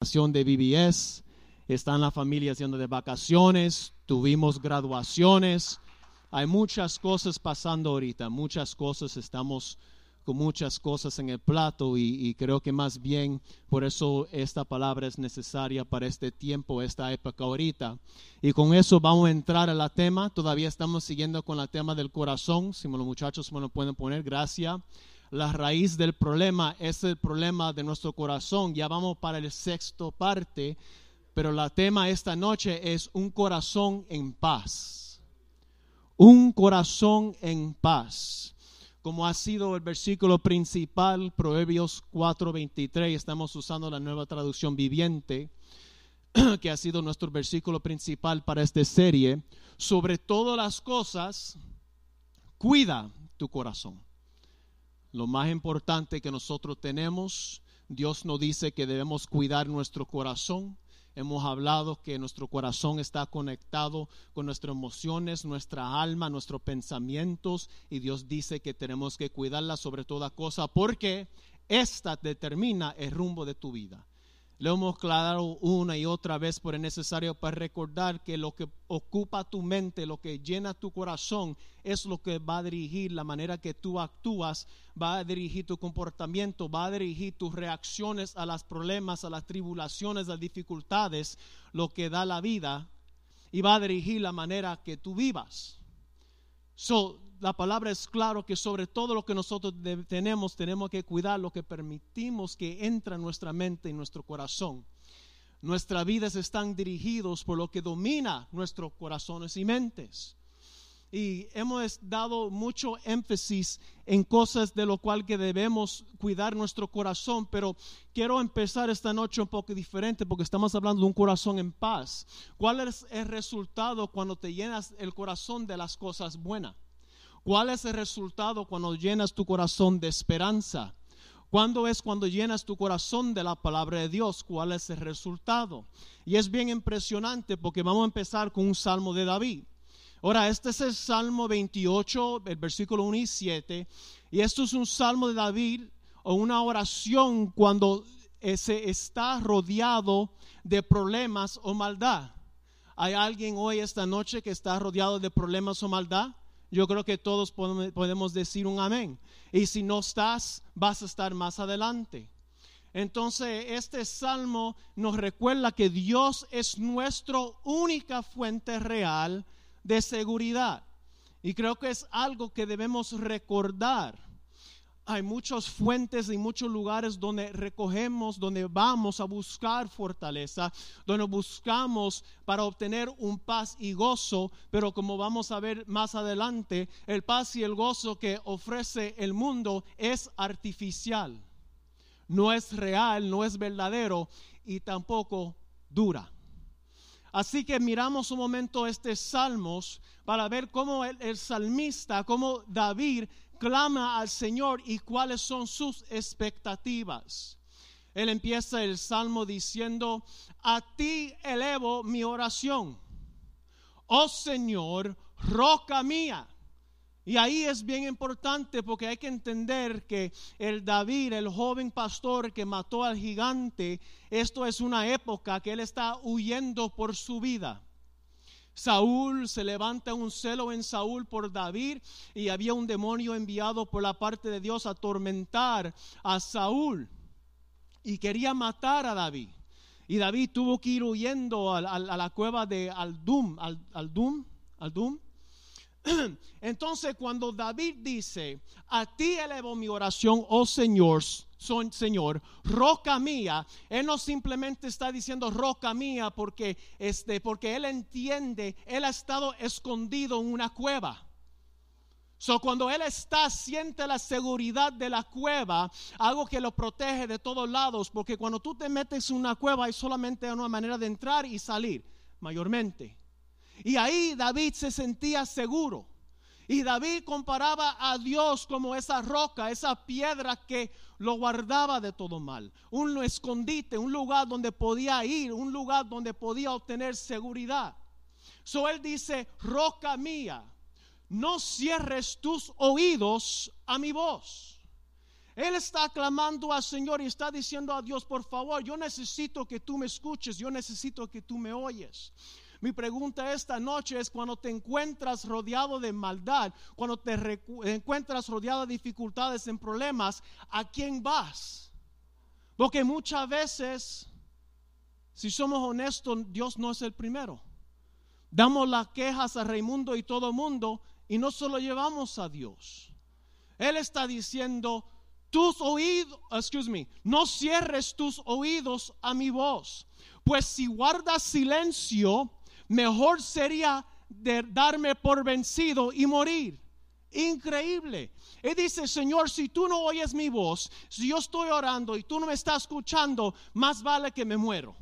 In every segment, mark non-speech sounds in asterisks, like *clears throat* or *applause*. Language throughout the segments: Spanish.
de BBS, están las familias yendo de vacaciones, tuvimos graduaciones, hay muchas cosas pasando ahorita, muchas cosas, estamos con muchas cosas en el plato y, creo que más bien por eso esta palabra es necesaria para este tiempo, esta época ahorita. Y con eso vamos a entrar a la tema, todavía estamos siguiendo con la tema del corazón, si los muchachos me lo pueden poner, gracias la raíz del problema es el problema de nuestro corazón. Ya vamos para el sexto parte, pero la tema esta noche es un corazón en paz. Un corazón en paz. Como ha sido el versículo principal, Proverbios 4:23, estamos usando la nueva traducción viviente, *clears throat* que ha sido nuestro versículo principal para esta serie. Sobre todas las cosas, cuida tu corazón lo más importante que nosotros tenemos, Dios nos dice que debemos cuidar nuestro corazón. Hemos hablado que nuestro corazón está conectado con nuestras emociones, nuestra alma, nuestros pensamientos y Dios dice que tenemos que cuidarla sobre toda cosa porque esta determina el rumbo de tu vida. Lo hemos aclarado una y otra vez, pero es necesario para recordar que lo que ocupa tu mente, lo que llena tu corazón, es lo que va a dirigir la manera que tú actúas, va a dirigir tu comportamiento, va a dirigir tus reacciones a los problemas, a las tribulaciones, a las dificultades, lo que da la vida, y va a dirigir la manera que tú vivas. So, la palabra es claro que sobre todo lo que nosotros tenemos, tenemos que cuidar lo que permitimos que entre en nuestra mente y nuestro corazón. Nuestras vidas están dirigidos por lo que domina nuestros corazones y mentes. Y hemos dado mucho énfasis en cosas de lo cual que debemos cuidar nuestro corazón, pero quiero empezar esta noche un poco diferente porque estamos hablando de un corazón en paz. ¿Cuál es el resultado cuando te llenas el corazón de las cosas buenas? ¿Cuál es el resultado cuando llenas tu corazón de esperanza? ¿Cuándo es cuando llenas tu corazón de la palabra de Dios? ¿Cuál es el resultado? Y es bien impresionante porque vamos a empezar con un salmo de David. Ahora, este es el Salmo 28, el versículo 1 y 7. Y esto es un salmo de David o una oración cuando se está rodeado de problemas o maldad. ¿Hay alguien hoy esta noche que está rodeado de problemas o maldad? Yo creo que todos podemos decir un amén. Y si no estás, vas a estar más adelante. Entonces, este salmo nos recuerda que Dios es nuestra única fuente real de seguridad. Y creo que es algo que debemos recordar hay muchas fuentes y muchos lugares donde recogemos, donde vamos a buscar fortaleza, donde buscamos para obtener un paz y gozo, pero como vamos a ver más adelante, el paz y el gozo que ofrece el mundo es artificial, no es real, no es verdadero y tampoco dura. Así que miramos un momento este Salmos para ver cómo el, el salmista, cómo David clama al Señor y cuáles son sus expectativas. Él empieza el salmo diciendo, a ti elevo mi oración. Oh Señor, roca mía. Y ahí es bien importante porque hay que entender que el David, el joven pastor que mató al gigante, esto es una época que él está huyendo por su vida. Saúl se levanta un celo en Saúl por David y había un demonio enviado por la parte de Dios a atormentar a Saúl y quería matar a David. Y David tuvo que ir huyendo a, la cueva de Aldum, Aldum, Aldum. *clears throat* Entonces cuando David dice, a ti elevo mi oración, oh Señor, son, Señor, roca mía. Él no simplemente está diciendo roca mía porque, este, porque él entiende, él ha estado escondido en una cueva. So, cuando él está, siente la seguridad de la cueva, algo que lo protege de todos lados, porque cuando tú te metes en una cueva hay solamente una manera de entrar y salir, mayormente. Y ahí David se sentía seguro. Y David comparaba a Dios como esa roca, esa piedra que lo guardaba de todo mal. Un escondite, un lugar donde podía ir, un lugar donde podía obtener seguridad. So él dice, roca mía, no cierres tus oídos a mi voz. Él está clamando al Señor y está diciendo a Dios, por favor, yo necesito que tú me escuches, yo necesito que tú me oyes. Mi pregunta esta noche es cuando te encuentras rodeado de maldad, cuando te encuentras rodeado de dificultades, en problemas, ¿a quién vas? Porque muchas veces, si somos honestos, Dios no es el primero. Damos las quejas a Raimundo y todo mundo y no solo llevamos a Dios. Él está diciendo, tus oídos, excuse me, no cierres tus oídos a mi voz, pues si guardas silencio, mejor sería darme por vencido y morir. Increíble. Él dice, Señor, si tú no oyes mi voz, si yo estoy orando y tú no me estás escuchando, más vale que me muero.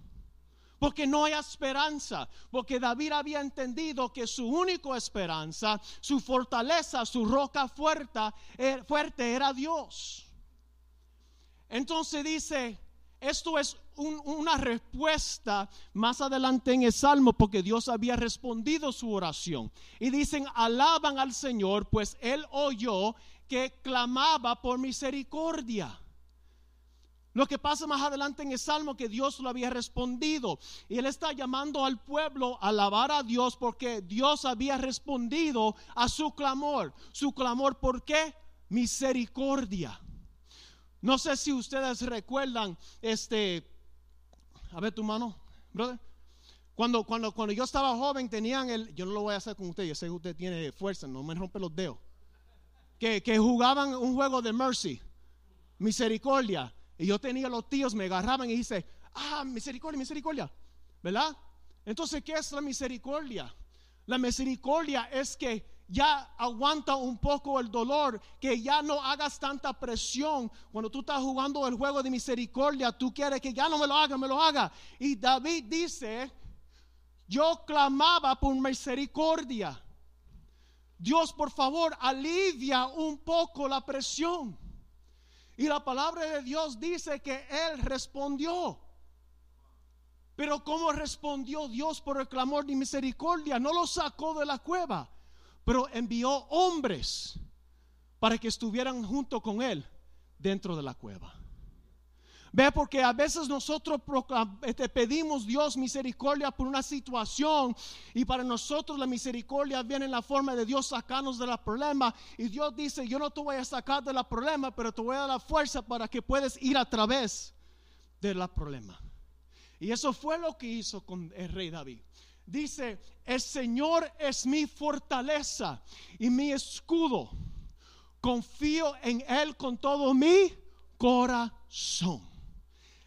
Porque no hay esperanza. Porque David había entendido que su única esperanza, su fortaleza, su roca fuerte, eh, fuerte era Dios. Entonces dice, esto es una respuesta más adelante en el Salmo porque Dios había respondido su oración. Y dicen, alaban al Señor, pues Él oyó que clamaba por misericordia. Lo que pasa más adelante en el Salmo que Dios lo había respondido. Y Él está llamando al pueblo a alabar a Dios porque Dios había respondido a su clamor. Su clamor, ¿por qué? Misericordia. No sé si ustedes recuerdan, este, a ver tu mano, brother. Cuando, cuando, cuando yo estaba joven tenían el, yo no lo voy a hacer con usted, yo sé que usted tiene fuerza, no me rompe los dedos. Que, que jugaban un juego de mercy, misericordia. Y yo tenía los tíos, me agarraban y dice, ah, misericordia, misericordia, ¿verdad? Entonces, ¿qué es la misericordia? La misericordia es que ya aguanta un poco el dolor, que ya no hagas tanta presión. Cuando tú estás jugando el juego de misericordia, tú quieres que ya no me lo haga, me lo haga. Y David dice, yo clamaba por misericordia. Dios, por favor, alivia un poco la presión. Y la palabra de Dios dice que Él respondió. Pero ¿cómo respondió Dios por el clamor de misericordia? No lo sacó de la cueva pero envió hombres para que estuvieran junto con él dentro de la cueva. Ve, porque a veces nosotros este, pedimos Dios misericordia por una situación y para nosotros la misericordia viene en la forma de Dios sacarnos de la problema y Dios dice, yo no te voy a sacar de la problema, pero te voy a dar la fuerza para que puedas ir a través de la problema. Y eso fue lo que hizo con el rey David dice, el Señor es mi fortaleza y mi escudo. Confío en Él con todo mi corazón.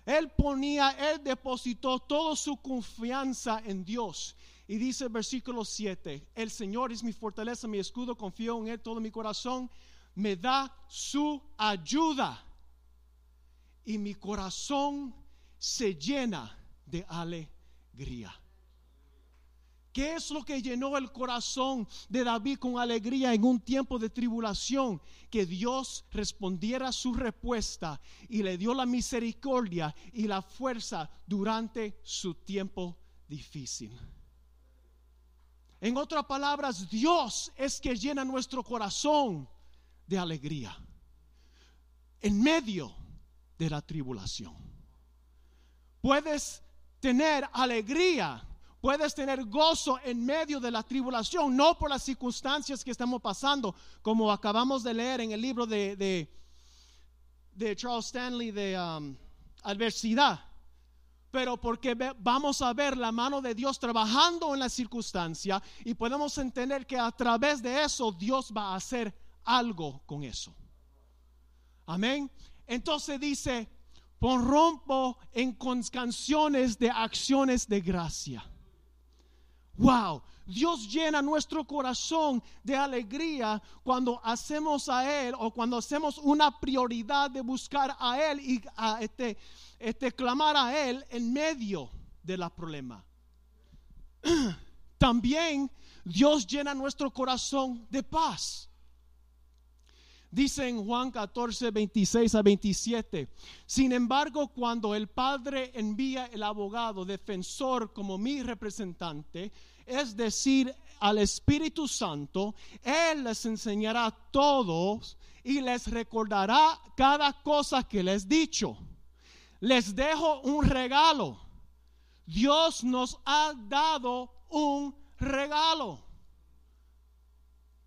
Él ponía, Él depositó toda su confianza en Dios. Y dice el versículo 7, el Señor es mi fortaleza, mi escudo, confío en Él todo mi corazón, me da su ayuda. Y mi corazón se llena de alegría. ¿Qué es lo que llenó el corazón de David con alegría en un tiempo de tribulación? Que Dios respondiera su respuesta y le dio la misericordia y la fuerza durante su tiempo difícil. En otras palabras, Dios es que llena nuestro corazón de alegría en medio de la tribulación. Puedes tener alegría Puedes tener gozo en medio de la tribulación, no por las circunstancias que estamos pasando, como acabamos de leer en el libro de, de, Charles Stanley de um, adversidad, pero porque vamos a ver la mano de Dios trabajando en la circunstancia y podemos entender que a través de eso Dios va a hacer algo con eso. Amén. Entonces dice, pon rompo en canciones de acciones de gracia. Wow, Dios llena nuestro corazón de alegría cuando hacemos a Él o cuando hacemos una prioridad de buscar a Él y este, este, clamar a Él en medio de la problema. *clears throat* También Dios llena nuestro corazón de paz. Dice en Juan 14, 26 a 27. Sin embargo, cuando el Padre envía el abogado defensor como mi representante, es decir, al Espíritu Santo, Él les enseñará todos y les recordará cada cosa que les he dicho. Les dejo un regalo. Dios nos ha dado un regalo.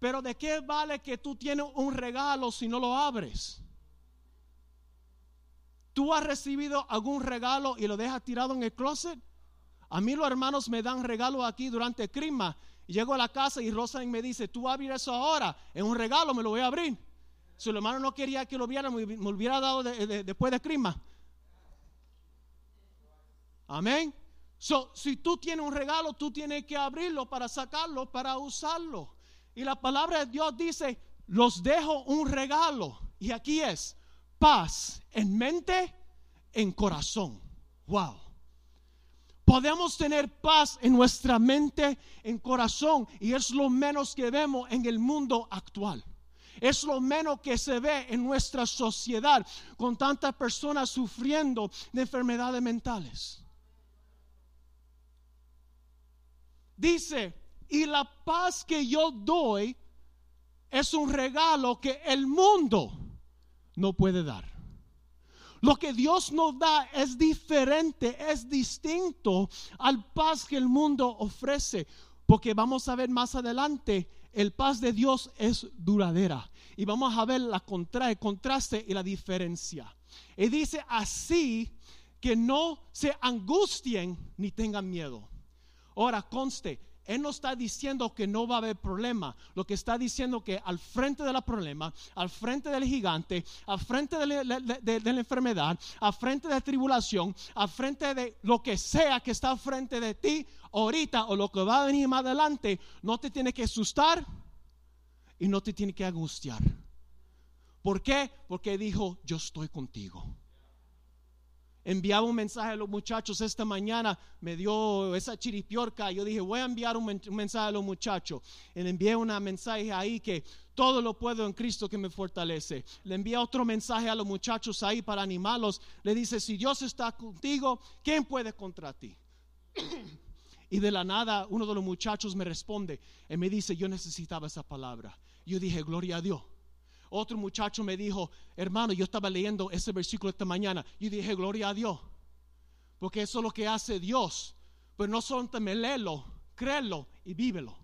Pero ¿de qué vale que tú tienes un regalo si no lo abres? ¿Tú has recibido algún regalo y lo dejas tirado en el closet? A mí los hermanos me dan regalo aquí durante Crisma. Llego a la casa y Rosa me dice, tú abrir eso ahora, es un regalo, me lo voy a abrir. Si el hermano no quería que lo viera, me, hubiera dado después de Crisma. Amén. So, si tú tienes un regalo, tú tienes que abrirlo para sacarlo, para usarlo. Y la palabra de Dios dice, los dejo un regalo. Y aquí es paz en mente, en corazón. Wow. Podemos tener paz en nuestra mente, en corazón, y es lo menos que vemos en el mundo actual. Es lo menos que se ve en nuestra sociedad con tantas personas sufriendo de enfermedades mentales. Dice, y la paz que yo doy es un regalo que el mundo no puede dar. Lo que Dios nos da es diferente, es distinto al paz que el mundo ofrece. Porque vamos a ver más adelante, el paz de Dios es duradera. Y vamos a ver la el contraste y la diferencia. Y dice así que no se angustien ni tengan miedo. Ahora conste, él no está diciendo que no va a haber problema. Lo que está diciendo que al frente del problema, al frente del gigante, al frente de la, enfermedad, al frente de la tribulación, al frente de lo que sea que está al frente de ti ahorita o lo que va a venir más adelante, no te tiene que asustar y no te tiene que angustiar. ¿Por qué? Porque dijo, yo estoy contigo enviaba un mensaje a los muchachos esta mañana, me dio esa chiripiorca, yo dije, voy a enviar un, mensaje a los muchachos. Le envié un mensaje ahí que todo lo puedo en Cristo que me fortalece. Le envié otro mensaje a los muchachos ahí para animarlos. Le dice, si Dios está contigo, ¿quién puede contra ti? y de la nada uno de los muchachos me responde y me dice, yo necesitaba esa palabra. Yo dije, gloria a Dios. Otro muchacho me dijo, hermano, yo estaba leyendo ese versículo esta mañana y dije, gloria a Dios. Porque eso es lo que hace Dios. Pero no solamente léelo, créelo y vívelo.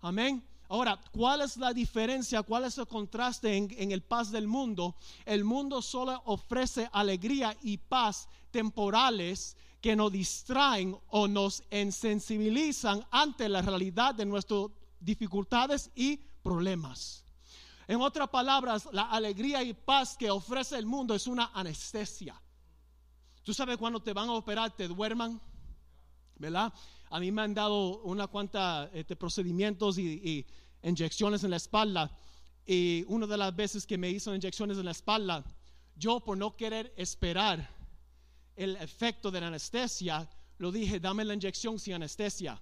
Amén. Ahora, ¿cuál es la diferencia? ¿Cuál es el contraste en, en, el paz del mundo? El mundo solo ofrece alegría y paz temporales que nos distraen o nos insensibilizan ante la realidad de nuestras dificultades y problemas. En otras palabras, la alegría y paz que ofrece el mundo es una anestesia. Tú sabes cuando te van a operar, te duerman, ¿verdad? A mí me han dado una cuanta este, procedimientos y, inyecciones en la espalda. Y una de las veces que me hizo inyecciones en la espalda, yo por no querer esperar el efecto de la anestesia, lo dije, dame la inyección sin anestesia.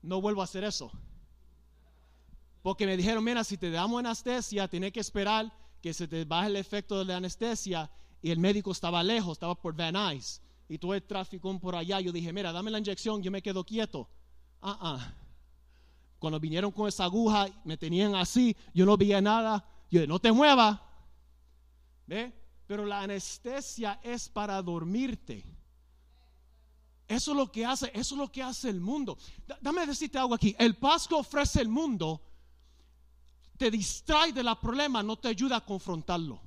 No vuelvo a hacer eso. Porque me dijeron, mira, si te damos anestesia, tienes que esperar que se te baje el efecto de la anestesia. Y el médico estaba lejos, estaba por Van Nuys. Y todo el tráfico por allá. Yo dije, mira, dame la inyección, yo me quedo quieto. Ah, ah. Cuando vinieron con esa aguja, me tenían así, yo no veía nada. Yo dije, no te muevas. ¿Ve? Pero la anestesia es para dormirte. Eso es lo que hace, eso es lo que hace el mundo. Dame decirte algo aquí. El paz que ofrece el mundo te distrae de la problema, no te ayuda a confrontarlo.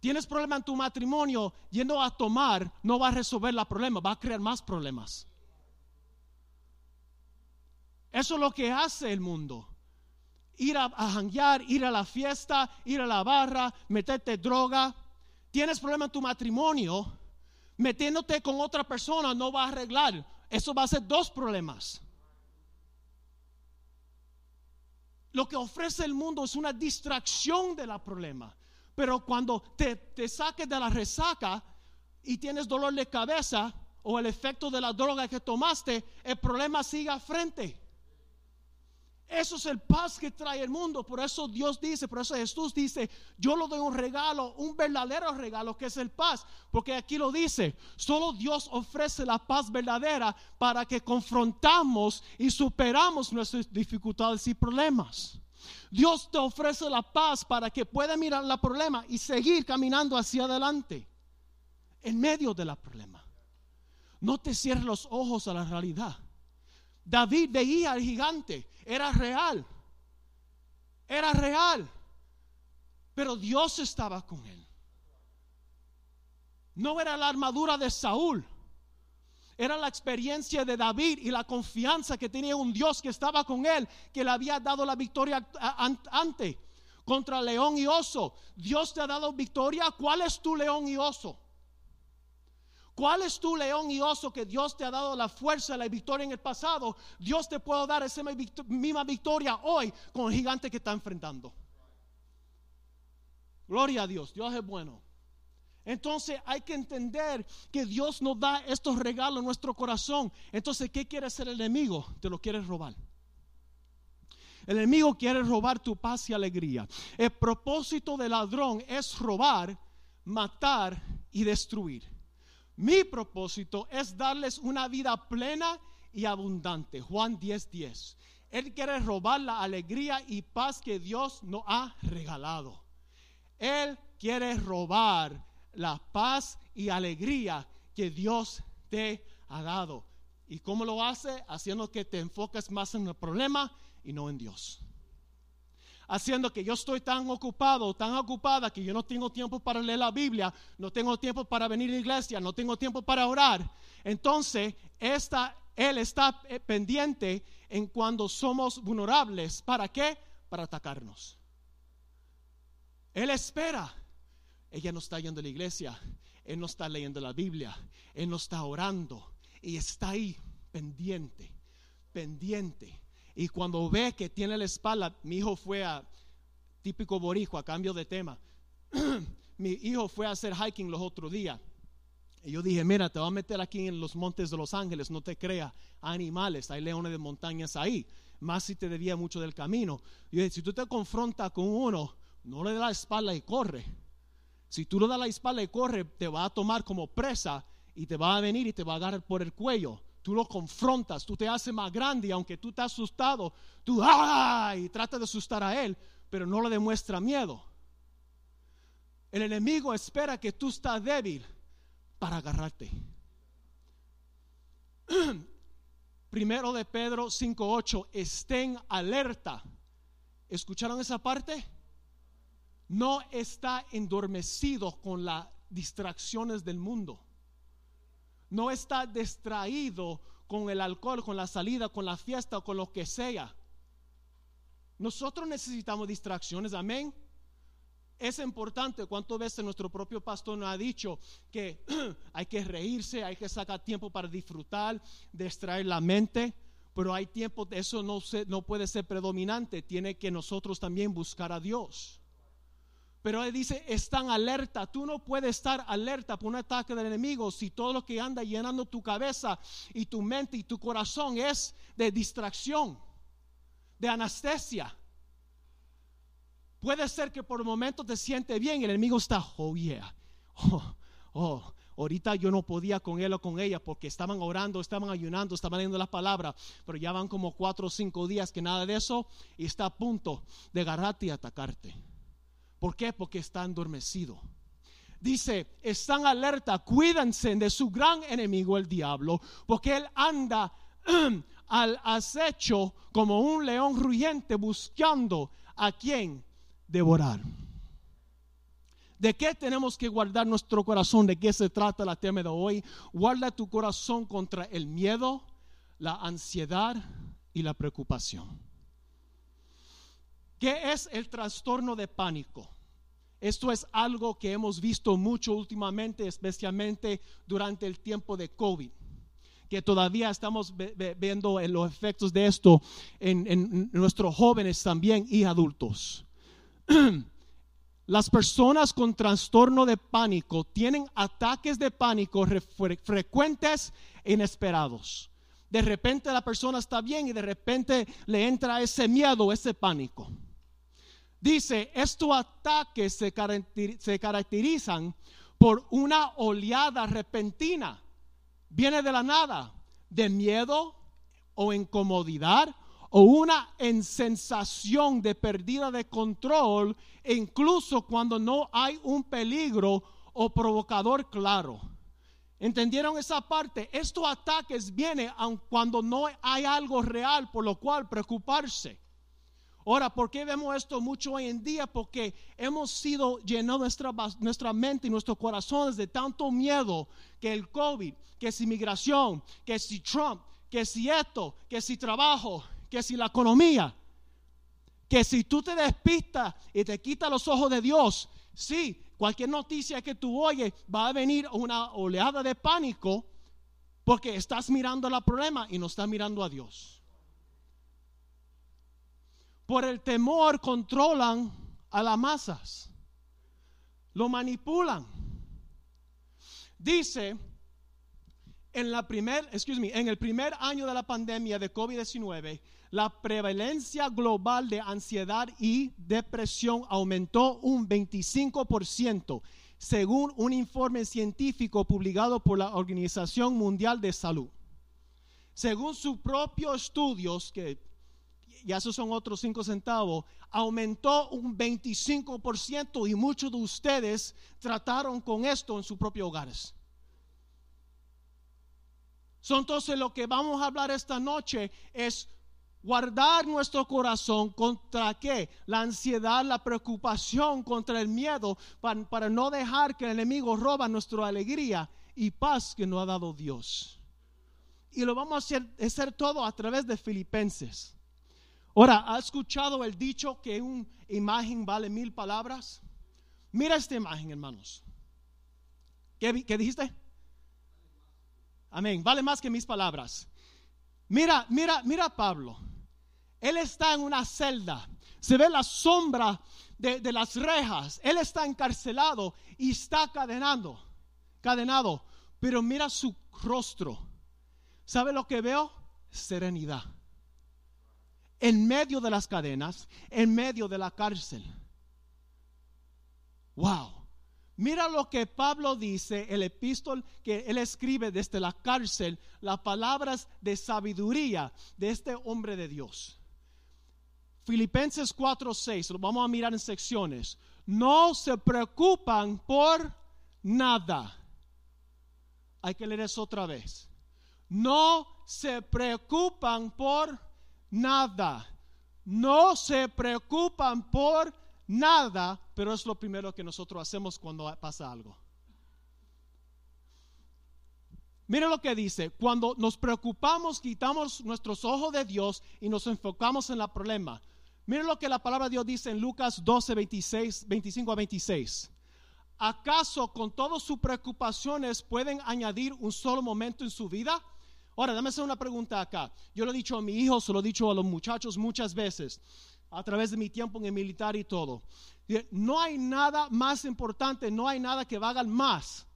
Tienes problema en tu matrimonio, yendo a tomar, no va a resolver el problema, va a crear más problemas. Eso es lo que hace el mundo. Ir a, a ir a la fiesta, ir a la barra, meterte droga. Tienes problema en tu matrimonio, metiéndote con otra persona no va a arreglar. Eso va a ser dos problemas. Lo que ofrece el mundo es una distracción de la problema. Pero cuando te, te saques de la resaca y tienes dolor de cabeza o el efecto de la droga que tomaste, el problema sigue a frente. Eso es el paz que trae el mundo. Por eso Dios dice, por eso Jesús dice, yo le doy un regalo, un verdadero regalo que es el paz. Porque aquí lo dice, solo Dios ofrece la paz verdadera para que confrontamos y superamos nuestras dificultades y problemas. Dios te ofrece la paz para que pueda mirar el problema y seguir caminando hacia adelante en medio del problema. No te cierres los ojos a la realidad. David veía al gigante, era real, era real, pero Dios estaba con él. No era la armadura de Saúl, era la experiencia de David y la confianza que tenía un Dios que estaba con él, que le había dado la victoria antes contra león y oso. Dios te ha dado victoria. ¿Cuál es tu león y oso? ¿Cuál es tu león y oso que Dios te ha dado la fuerza, la victoria en el pasado? Dios te puede dar esa misma victoria hoy con el gigante que está enfrentando. Gloria a Dios, Dios es bueno. Entonces hay que entender que Dios nos da estos regalos en nuestro corazón. Entonces, ¿qué quiere hacer el enemigo? Te lo quiere robar. El enemigo quiere robar tu paz y alegría. El propósito del ladrón es robar, matar y destruir. Mi propósito es darles una vida plena y abundante. Juan 10:10. 10. Él quiere robar la alegría y paz que Dios nos ha regalado. Él quiere robar la paz y alegría que Dios te ha dado. ¿Y cómo lo hace? Haciendo que te enfoques más en el problema y no en Dios. Haciendo que yo estoy tan ocupado, tan ocupada que yo no tengo tiempo para leer la Biblia, no tengo tiempo para venir a la iglesia, no tengo tiempo para orar. Entonces, Él está eh, pendiente en cuando somos vulnerables. ¿Para qué? Para atacarnos. Él espera ella no está yendo a la iglesia, él no está leyendo la Biblia, él no está orando y está ahí pendiente, pendiente. Y cuando ve que tiene la espalda, mi hijo fue a, típico borijo, a cambio de tema, *clears throat* mi hijo fue a hacer hiking los otros días. Y yo dije, mira, te voy a meter aquí en los montes de Los Ángeles, no te creas, animales, hay leones de montañas ahí, más si te debía mucho del camino. Y yo dije, si tú te confrontas con uno, no le da la espalda y corre si tú le das la espalda y corre, te va a tomar como presa y te va a venir y te va a agarrar por el cuello. Tú lo confrontas, tú te haces más grande y aunque tú estás asustado, tú ¡ah! y trata de asustar a él, pero no le demuestra miedo. El enemigo espera que tú estás débil para agarrarte. *clears throat* Primero de Pedro 5:8, estén alerta. ¿Escucharon esa parte? no está endormecido con las distracciones del mundo. No está distraído con el alcohol, con la salida, con la fiesta o con lo que sea. Nosotros necesitamos distracciones, amén. Es importante, cuántas veces nuestro propio pastor nos ha dicho que *clears throat* hay que reírse, hay que sacar tiempo para disfrutar, distraer la mente, pero hay tiempo, eso no, no puede ser predominante, tiene que nosotros también buscar a Dios. Pero él dice, están alerta. Tú no puedes estar alerta por un ataque del enemigo si todo lo que anda llenando tu cabeza y tu mente y tu corazón es de distracción, de anestesia. Puede ser que por un momento te siente bien el enemigo está, oh yeah, oh, oh, ahorita yo no podía con él o con ella porque estaban orando, estaban ayunando, estaban leyendo la palabra, pero ya van como cuatro o cinco días que nada de eso y está a punto de agarrarte y atacarte. ¿Por qué? Porque está endormecido. Dice, están alerta, cuídense de su gran enemigo el diablo, porque él anda *clears throat* al acecho como un león ruyente buscando a quien devorar. ¿De qué tenemos que guardar nuestro corazón? ¿De qué se trata la tema de hoy? Guarda tu corazón contra el miedo, la ansiedad y la preocupación. ¿Qué es el trastorno de pánico? Esto es algo que hemos visto mucho últimamente, especialmente durante el tiempo de COVID, que todavía estamos viendo los efectos de esto en, nuestros jóvenes también y adultos. *clears throat* Las personas con trastorno de pánico tienen ataques de pánico frecuentes e inesperados. De repente la persona está bien y de repente le entra ese miedo, ese pánico. Dice, estos ataques se, caracterizan por una oleada repentina. Viene de la nada, de miedo o incomodidad o una sensación de pérdida de control, incluso cuando no hay un peligro o provocador claro. ¿Entendieron esa parte? Estos ataques vienen cuando no hay algo real por lo cual preocuparse. Ahora, ¿por qué vemos esto mucho hoy en día? Porque hemos sido llenados nuestra, nuestra mente y nuestros corazones de tanto miedo que el COVID, que si inmigración, que si Trump, que si esto, que si trabajo, que si la economía, que si tú te despistas y te quitas los ojos de Dios, sí, cualquier noticia que tú oyes va a venir una oleada de pánico porque estás mirando el problema y no estás mirando a Dios. Por el temor controlan a las masas, lo manipulan. Dice en la primer, excuse me, en el primer año de la pandemia de COVID-19, la prevalencia global de ansiedad y depresión aumentó un 25%, según un informe científico publicado por la Organización Mundial de Salud. Según sus propios estudios, que ya esos son otros 5 centavos, aumentó un 25% y muchos de ustedes trataron con esto en sus propios hogares. entonces lo que vamos a hablar esta noche es guardar nuestro corazón contra qué? La ansiedad, la preocupación, contra el miedo, para, no dejar que el enemigo roba nuestra alegría y paz que nos ha dado Dios. Y lo vamos a hacer, hacer todo a través de Filipenses. Ahora, ¿ha escuchado el dicho que una imagen vale mil palabras? Mira esta imagen, hermanos. ¿Qué, qué dijiste? Amén. Vale más que mis palabras. Mira, mira, mira Pablo. Él está en una celda. Se ve la sombra de, las rejas. Él está encarcelado y está cadenando, cadenado. Pero mira su rostro. ¿Sabe lo que veo? Serenidad. En medio de las cadenas, en medio de la cárcel. Wow. Mira lo que Pablo dice, el epístol que él escribe desde la cárcel, las palabras de sabiduría de este hombre de Dios. Filipenses 4:6, lo vamos a mirar en secciones. No se preocupan por nada. Hay que leer eso otra vez. No se preocupan por nada. No se preocupan por nada, pero es lo primero que nosotros hacemos cuando pasa algo. Mira lo que dice, cuando nos preocupamos, quitamos nuestros ojos de Dios y nos enfocamos en el problema. Miren lo que la palabra de Dios dice en Lucas 12, 26, 25 a 26. ¿Acaso con todas sus preocupaciones pueden añadir un solo momento en su vida? Ahora, dame hacer una pregunta acá. Yo lo he dicho a mi hijo, se lo he dicho a los muchachos muchas veces, a través de mi tiempo en el militar y todo. No hay nada más importante, no hay nada que valga más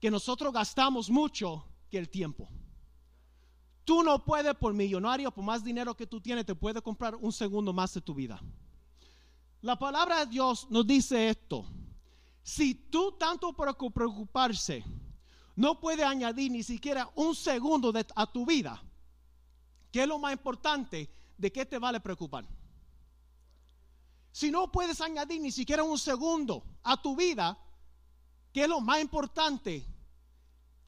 que nosotros gastamos mucho que el tiempo. Tú no puedes por millonario, por más dinero que tú tienes, te puedes comprar un segundo más de tu vida. La palabra de Dios nos dice esto. Si tú tanto por preocuparse no puedes añadir ni siquiera un segundo a tu vida, ¿qué es lo más importante? ¿De qué te vale preocupar? Si no puedes añadir ni siquiera un segundo a tu vida, ¿qué es lo más importante?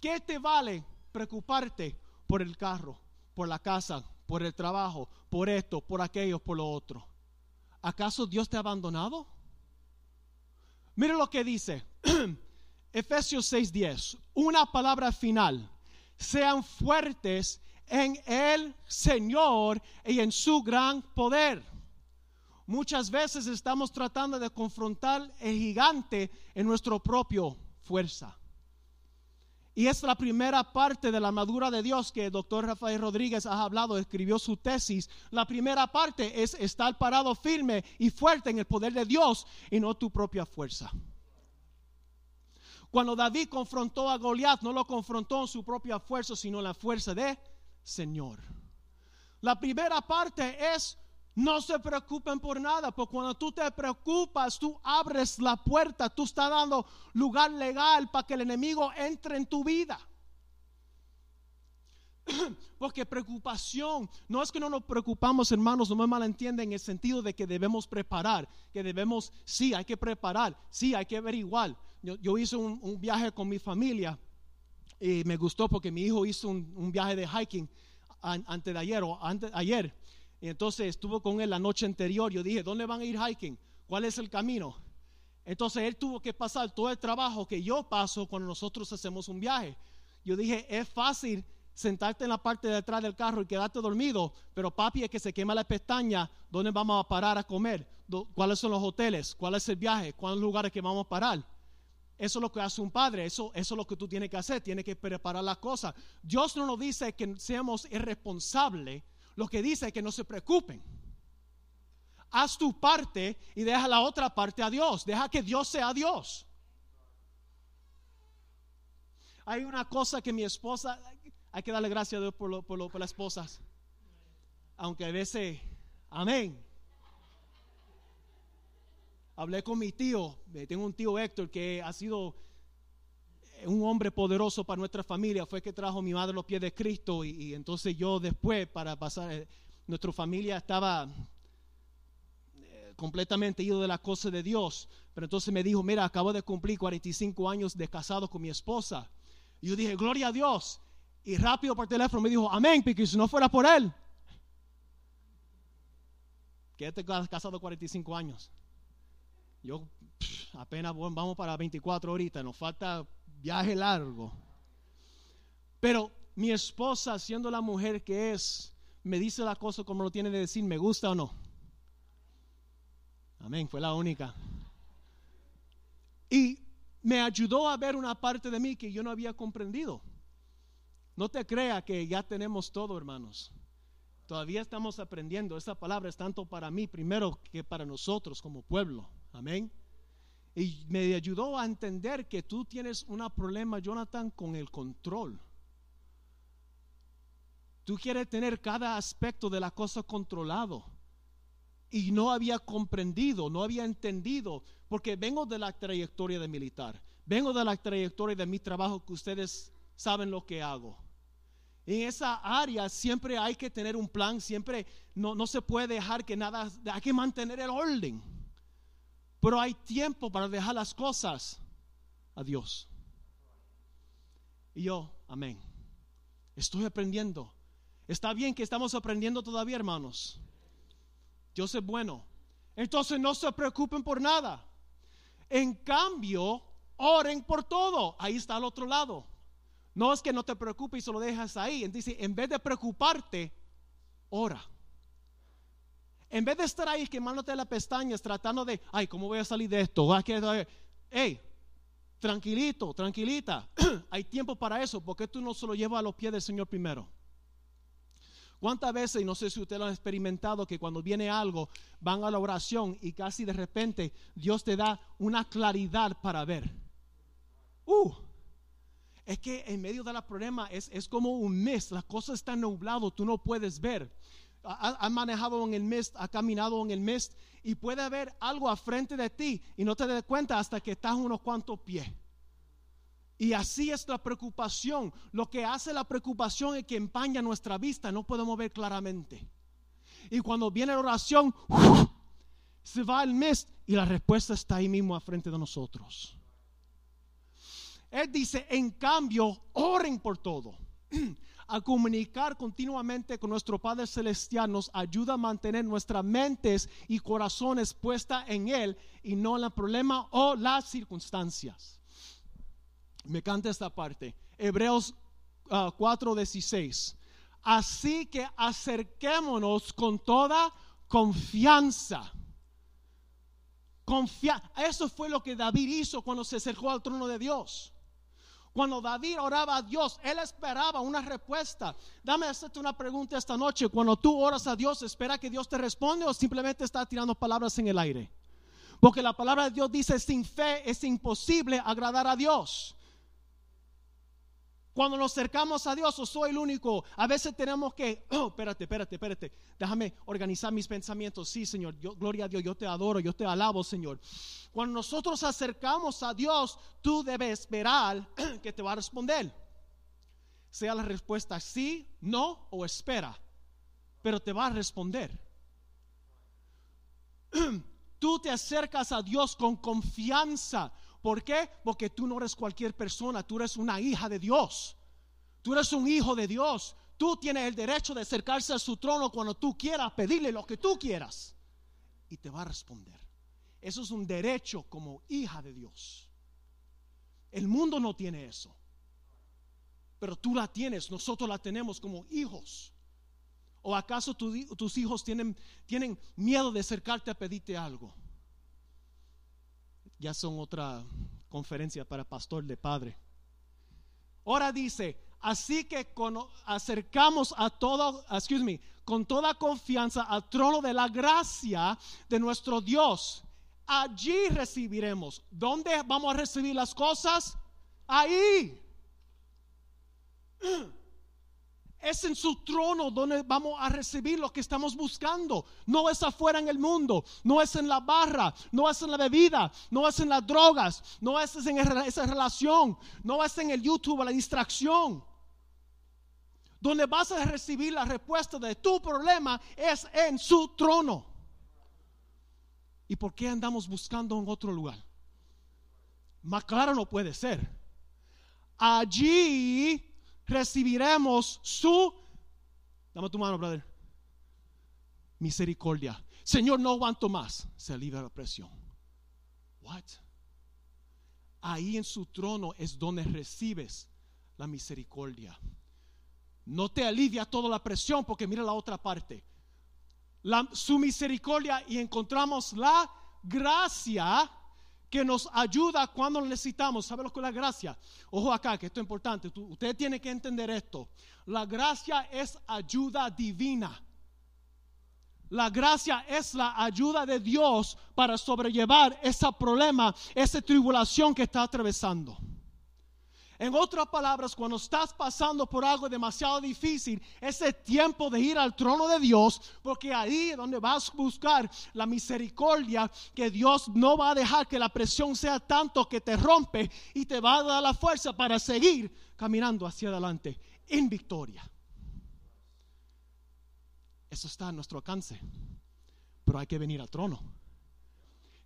¿Qué te vale preocuparte por el carro, por la casa, por el trabajo, por esto, por aquello, por lo otro. ¿Acaso Dios te ha abandonado? Mire lo que dice *clears throat* Efesios 6:10, una palabra final. Sean fuertes en el Señor y en su gran poder. Muchas veces estamos tratando de confrontar el gigante en nuestra propia fuerza. Y es la primera parte de la armadura de Dios que el doctor Rafael Rodríguez ha hablado, escribió su tesis. La primera parte es estar parado firme y fuerte en el poder de Dios y no tu propia fuerza. Cuando David confrontó a Goliat, no lo confrontó en su propia fuerza, sino en la fuerza de Señor. La primera parte es no se preocupen por nada, porque cuando tú te preocupas, tú abres la puerta, tú estás dando lugar legal para que el enemigo entre en tu vida. *clears throat* Porque preocupación, no es que no nos preocupamos, hermanos, no me malentienden en el sentido de que debemos preparar, que debemos, sí, hay que preparar, sí, hay que averiguar. Yo, hice un, viaje con mi familia y me gustó porque mi hijo hizo un, viaje de hiking antes de ayer o ayer. Y entonces estuvo con él la noche anterior. Yo dije, ¿dónde van a ir hiking? ¿Cuál es el camino? Entonces él tuvo que pasar todo el trabajo que yo paso cuando nosotros hacemos un viaje. Yo dije, es fácil sentarte en la parte de atrás del carro y quedarte dormido, pero papi es que se quema la pestaña, ¿dónde vamos a parar a comer? ¿Cuáles son los hoteles? ¿Cuál es el viaje? ¿Cuáles lugares que vamos a parar? Eso es lo que hace un padre, eso, eso es lo que tú tienes que hacer, tienes que preparar las cosas. Dios no nos dice que seamos irresponsables lo que dice es que no se preocupen. Haz tu parte y deja la otra parte a Dios. Deja que Dios sea Dios. Hay una cosa que mi esposa, hay que darle gracias a Dios por, por, por las esposas. Aunque a veces, amén. Hablé con mi tío, tengo un tío Héctor que ha sido un hombre poderoso para nuestra familia, fue que trajo mi madre los pies de Cristo y, entonces yo después para pasar, eh, nuestra familia estaba eh, completamente ido de la cosa de Dios, pero entonces me dijo, mira, acabo de cumplir 45 años de casado con mi esposa. Y yo dije, gloria a Dios. Y rápido por teléfono me dijo, amén, porque si no fuera por él, quédate casado 45 años. Yo apenas vamos para 24 ahorita, nos falta viaje largo. Pero mi esposa, siendo la mujer que es, me dice la cosa como lo tiene de decir, me gusta o no. Amén, fue la única. Y me ayudó a ver una parte de mí que yo no había comprendido. No te crea que ya tenemos todo, hermanos. Todavía estamos aprendiendo. Esa palabra es tanto para mí primero que para nosotros como pueblo. Amén. Y me ayudó a entender que tú tienes un problema, Jonathan, con el control. Tú quieres tener cada aspecto de la cosa controlado. Y no había comprendido, no había entendido, porque vengo de la trayectoria de militar, vengo de la trayectoria de mi trabajo que ustedes saben lo que hago. En esa área siempre hay que tener un plan, siempre no, no se puede dejar que nada, hay que mantener el orden. Pero hay tiempo para dejar las cosas a Dios. Y yo, amén. Estoy aprendiendo. Está bien que estamos aprendiendo todavía, hermanos. Dios es bueno. Entonces no se preocupen por nada. En cambio, oren por todo. Ahí está al otro lado. No es que no te preocupes y solo dejas ahí. Dice, en vez de preocuparte, ora. En vez de estar ahí quemándote las pestañas, tratando de, ay, ¿cómo voy a salir de esto? Hey, tranquilito, tranquilita. *clears throat* Hay tiempo para eso. porque tú no se lo llevas a los pies del Señor primero? ¿Cuántas veces, y no sé si usted lo ha experimentado, que cuando viene algo, van a la oración y casi de repente Dios te da una claridad para ver? Uh, es que en medio de la problema es, es como un mes, las cosas están nubladas, tú no puedes ver ha, manejado en el mist, ha caminado en el mist y puede haber algo a frente de ti y no te des cuenta hasta que estás unos cuantos pies. Y así es la preocupación. Lo que hace la preocupación es que empaña nuestra vista, no podemos ver claramente. Y cuando viene la oración, se va el mist y la respuesta está ahí mismo a frente de nosotros. Él dice, en cambio, oren por todo. *clears throat* a comunicar continuamente con nuestro Padre Celestial nos ayuda a mantener nuestras mentes y corazones puestas en Él y no en el problema o las circunstancias. Me canta esta parte. Hebreos 4:16. Ah, Así que acerquémonos con toda confianza. Confia Eso fue lo que David hizo cuando se acercó al trono de Dios. Cuando David oraba a Dios, él esperaba una respuesta. Dame hacerte una pregunta esta noche. Cuando tú oras a Dios, ¿espera que Dios te responde o simplemente está tirando palabras en el aire? Porque la palabra de Dios dice, sin fe es imposible agradar a Dios. Cuando nos acercamos a Dios, o soy el único, a veces tenemos que, *clears throat* oh, espérate, espérate, espérate, déjame organizar mis pensamientos. Sí, Señor, gloria a Dios, yo te adoro, yo te alabo, Señor. Cuando nosotros acercamos a Dios, tú debes esperar *clears throat* que te va a responder. sea la respuesta sí, no o espera, pero te va a responder. *clears throat* Tú te acercas a Dios con confianza. ¿Por qué? Porque tú no eres cualquier persona, tú eres una hija de Dios. Tú eres un hijo de Dios. Tú tienes el derecho de acercarse a su trono cuando tú quieras, pedirle lo que tú quieras. Y te va a responder. Eso es un derecho como hija de Dios. El mundo no tiene eso. Pero tú la tienes, nosotros la tenemos como hijos. ¿O acaso tus hijos tienen, tienen miedo de acercarte a pedirte algo? Ya son otra conferencia para pastor de padre. Ahora dice, así que acercamos a todo, excuse me, con toda confianza al trono de la gracia de nuestro Dios. Allí recibiremos. ¿Dónde vamos a recibir las cosas? Ahí. *clears throat* Es en su trono donde vamos a recibir lo que estamos buscando. No es afuera en el mundo, no es en la barra, no es en la bebida, no es en las drogas, no es en esa relación, no es en el YouTube, la distracción. Donde vas a recibir la respuesta de tu problema es en su trono. ¿Y por qué andamos buscando en otro lugar? Más claro no puede ser. Allí recibiremos su, dame tu mano, brother, misericordia. Señor, no aguanto más. Se alivia la presión. What? Ahí en su trono es donde recibes la misericordia. No te alivia toda la presión porque mira la otra parte. Su misericordia y encontramos la gracia que nos ayuda cuando necesitamos. ¿Sabe lo que es la gracia? Ojo acá, que esto es importante. usted tiene que entender esto. La gracia es ayuda divina. La gracia es la ayuda de Dios para sobrellevar ese problema, esa tribulación que está atravesando. En otras palabras, cuando estás pasando por algo demasiado difícil, ese tiempo de ir al trono de Dios, porque ahí es donde vas a buscar la misericordia, que Dios no va a dejar que la presión sea tanto que te rompe y te va a dar la fuerza para seguir caminando hacia adelante en victoria. Eso está a nuestro alcance, pero hay que venir al trono.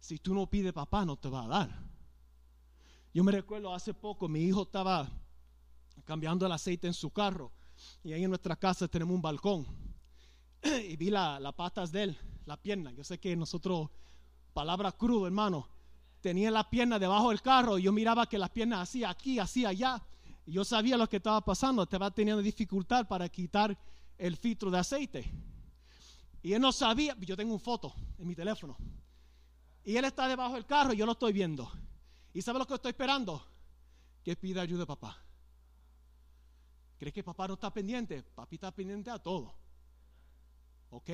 Si tú no pides papá, no te va a dar. Yo me recuerdo hace poco, mi hijo estaba cambiando el aceite en su carro y ahí en nuestra casa tenemos un balcón *clears throat* y vi las la patas de él, la pierna. Yo sé que nosotros, palabra crudo, hermano, tenía la pierna debajo del carro y yo miraba que las piernas hacía aquí, hacía allá. Y yo sabía lo que estaba pasando, estaba teniendo dificultad para quitar el filtro de aceite. Y él no sabía, yo tengo una foto en mi teléfono. Y él está debajo del carro y yo lo estoy viendo. ¿Y sabe lo que estoy esperando? Que pida ayuda a papá. ¿Cree que papá no está pendiente? Papi está pendiente a todo. ¿Ok?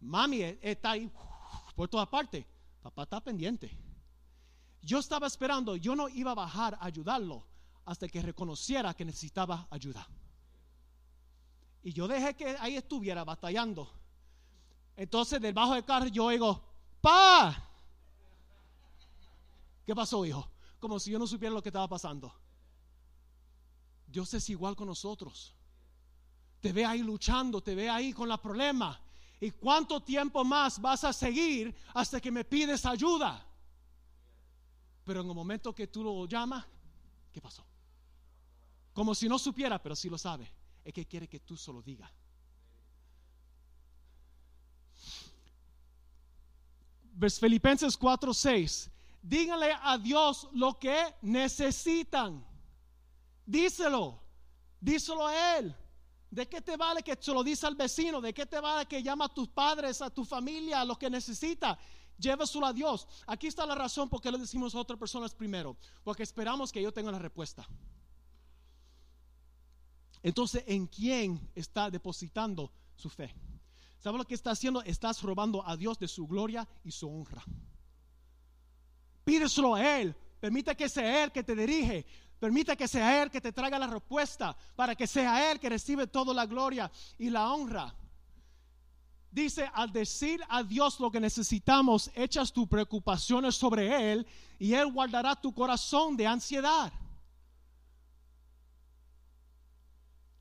Mami e, está ahí por todas partes. Papá está pendiente. Yo estaba esperando, yo no iba a bajar a ayudarlo hasta que reconociera que necesitaba ayuda. Y yo dejé que ahí estuviera batallando. Entonces, debajo del carro yo oigo, ¡Pa! ¿Qué pasó, hijo? Como si yo no supiera lo que estaba pasando. Dios es igual con nosotros. Te ve ahí luchando, te ve ahí con la problema. ¿Y cuánto tiempo más vas a seguir hasta que me pides ayuda? Pero en el momento que tú lo llamas, ¿qué pasó? Como si no supiera, pero sí lo sabe. Es que quiere que tú solo digas. Filipenses 4, 6 díganle a Dios lo que necesitan. Díselo, díselo a Él. ¿De qué te vale que se lo dice al vecino? ¿De qué te vale que llama a tus padres, a tu familia, a lo que necesita? Llévaselo a Dios. Aquí está la razón por qué le decimos a otras personas primero. Porque esperamos que yo tenga la respuesta. Entonces, ¿en quién está depositando su fe? ¿Sabe lo que está haciendo? Estás robando a Dios de su gloria y su honra. Pídeselo a Él. Permite que sea Él que te dirige. Permite que sea Él que te traiga la respuesta. Para que sea Él que recibe toda la gloria y la honra. Dice, al decir a Dios lo que necesitamos, echas tus preocupaciones sobre Él y Él guardará tu corazón de ansiedad.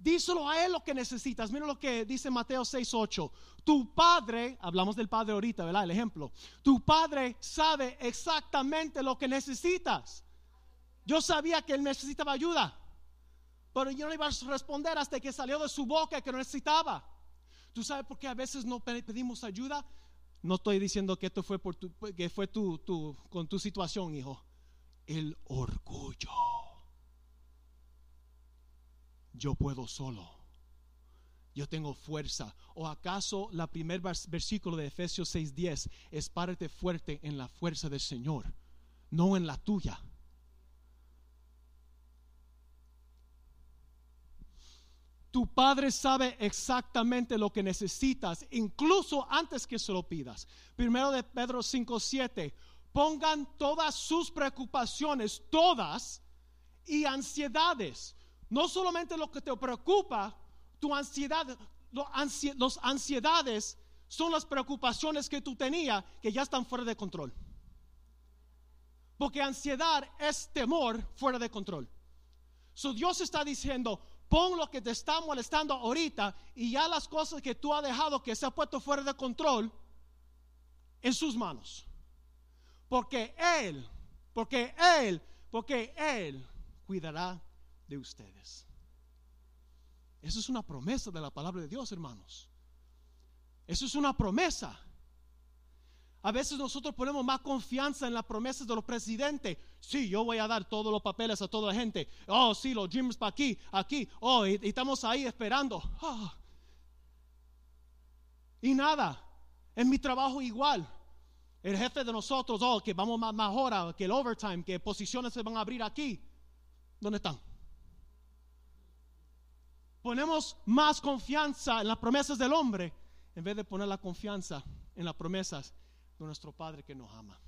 Díselo a él lo que necesitas. Mira lo que dice Mateo 6:8. Tu padre, hablamos del padre ahorita, ¿verdad? El ejemplo. Tu padre sabe exactamente lo que necesitas. Yo sabía que él necesitaba ayuda, pero yo no iba a responder hasta que salió de su boca que no necesitaba. ¿Tú sabes por qué a veces no pedimos ayuda? No estoy diciendo que esto fue por tu, que fue tu, tu, con tu situación, hijo. El orgullo yo puedo solo. Yo tengo fuerza. ¿O acaso la primer versículo de Efesios 6:10 es párate fuerte en la fuerza del Señor, no en la tuya? Tu padre sabe exactamente lo que necesitas, incluso antes que se lo pidas. Primero de Pedro 5:7. Pongan todas sus preocupaciones, todas, y ansiedades no solamente lo que te preocupa, tu ansiedad, los ansiedades son las preocupaciones que tú tenías que ya están fuera de control. Porque ansiedad es temor fuera de control. So Dios está diciendo, pon lo que te está molestando ahorita y ya las cosas que tú has dejado que se ha puesto fuera de control en sus manos. Porque Él, porque Él, porque Él cuidará de ustedes. Eso es una promesa de la palabra de Dios, hermanos. Eso es una promesa. A veces nosotros ponemos más confianza en las promesas de los presidentes. Sí, yo voy a dar todos los papeles a toda la gente. Oh, sí, los gyms para aquí, aquí. Oh, y, estamos ahí esperando. Ah. Y nada, en mi trabajo igual. El jefe de nosotros, oh, que vamos más, más que el overtime, que posiciones se van a abrir aquí. ¿Dónde están? Ponemos más confianza en las promesas del hombre en vez de poner la confianza en las promesas de nuestro Padre que nos ama.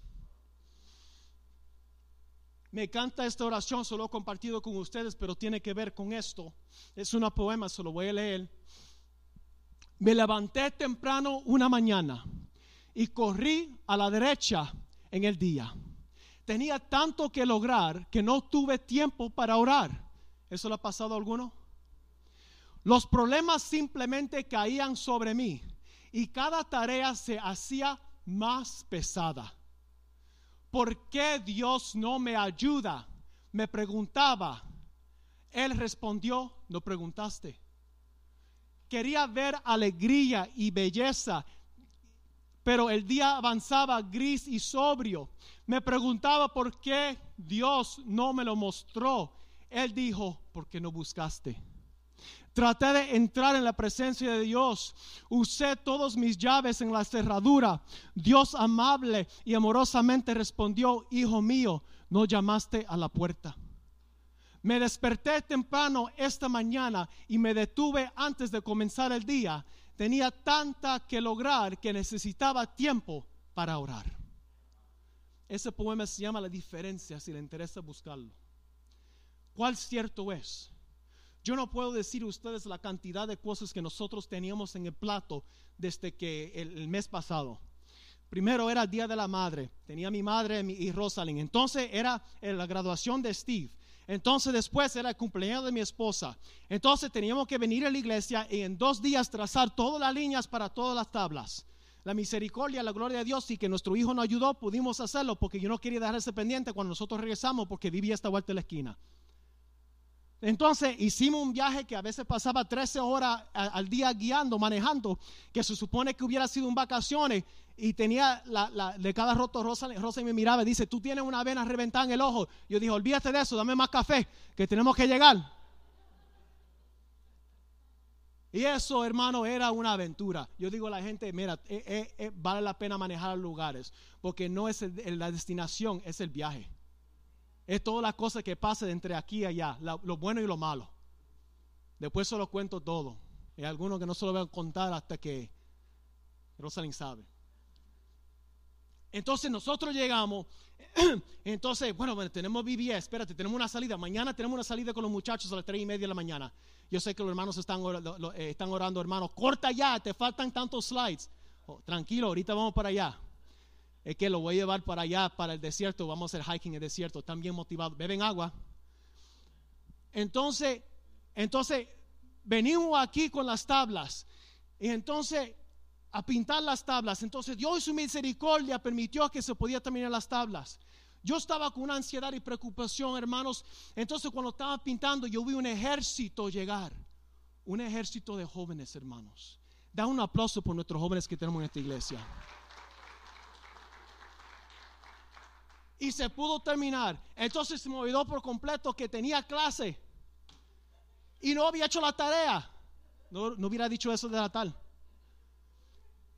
Me encanta esta oración, solo he compartido con ustedes, pero tiene que ver con esto. Es una poema, se lo voy a leer. Me levanté temprano una mañana y corrí a la derecha en el día. Tenía tanto que lograr que no tuve tiempo para orar. ¿Eso le ha pasado a alguno? Los problemas simplemente caían sobre mí y cada tarea se hacía más pesada. ¿Por qué Dios no me ayuda? Me preguntaba. Él respondió, no preguntaste. Quería ver alegría y belleza, pero el día avanzaba gris y sobrio. Me preguntaba por qué Dios no me lo mostró. Él dijo, porque no buscaste. Traté de entrar en la presencia de Dios. Usé todas mis llaves en la cerradura. Dios amable y amorosamente respondió, Hijo mío, no llamaste a la puerta. Me desperté temprano esta mañana y me detuve antes de comenzar el día. Tenía tanta que lograr que necesitaba tiempo para orar. Ese poema se llama La diferencia, si le interesa buscarlo. ¿Cuál cierto es? Yo no puedo decir a ustedes la cantidad de cosas que nosotros teníamos en el plato desde que el, mes pasado. Primero era el Día de la Madre. Tenía mi madre y Rosalind. Entonces era la graduación de Steve. Entonces después era el cumpleaños de mi esposa. Entonces teníamos que venir a la iglesia y en dos días trazar todas las líneas para todas las tablas. La misericordia, la gloria de Dios y que nuestro hijo nos ayudó, pudimos hacerlo porque yo no quería dejar ese pendiente cuando nosotros regresamos porque vivía esta vuelta de la esquina. Entonces hicimos un viaje que a veces pasaba 13 horas al día guiando, manejando, que se supone que hubiera sido un vacaciones y tenía la, de cada roto Rosa, Rosa me miraba y dice, tú tienes una vena reventada en el ojo. Yo dije, olvídate de eso, dame más café, que tenemos que llegar. Y eso, hermano, era una aventura. Yo digo a la gente, mira, eh, eh, eh, vale la pena manejar lugares, porque no es la destinación, es el viaje. Es todas las cosas que pasan entre aquí y allá, lo bueno y lo malo. Después se lo cuento todo. Hay algunos que no se lo voy a contar hasta que Rosalind sabe. Entonces nosotros llegamos, *clears throat* entonces, bueno, bueno, tenemos BBS, espérate, tenemos una salida. Mañana tenemos una salida con los muchachos a las tres y media de la mañana. Yo sé que los hermanos están, eh, están orando, hermanos, corta ya, te faltan tantos slides. Oh, tranquilo, ahorita vamos para allá es que lo voy a llevar para allá, para el desierto, vamos a hacer hiking en el desierto, están bien motivados, beben agua. Entonces, entonces venimos aquí con las tablas. Y entonces a pintar las tablas. Entonces Dios y su misericordia permitió que se podía terminar las tablas. Yo estaba con una ansiedad y preocupación, hermanos. Entonces cuando estaba pintando, yo vi un ejército llegar. Un ejército de jóvenes, hermanos. Da un aplauso por nuestros jóvenes que tenemos en esta iglesia. Y se pudo terminar. Entonces se me olvidó por completo que tenía clase. Y no había hecho la tarea. No, no hubiera dicho eso de la tal.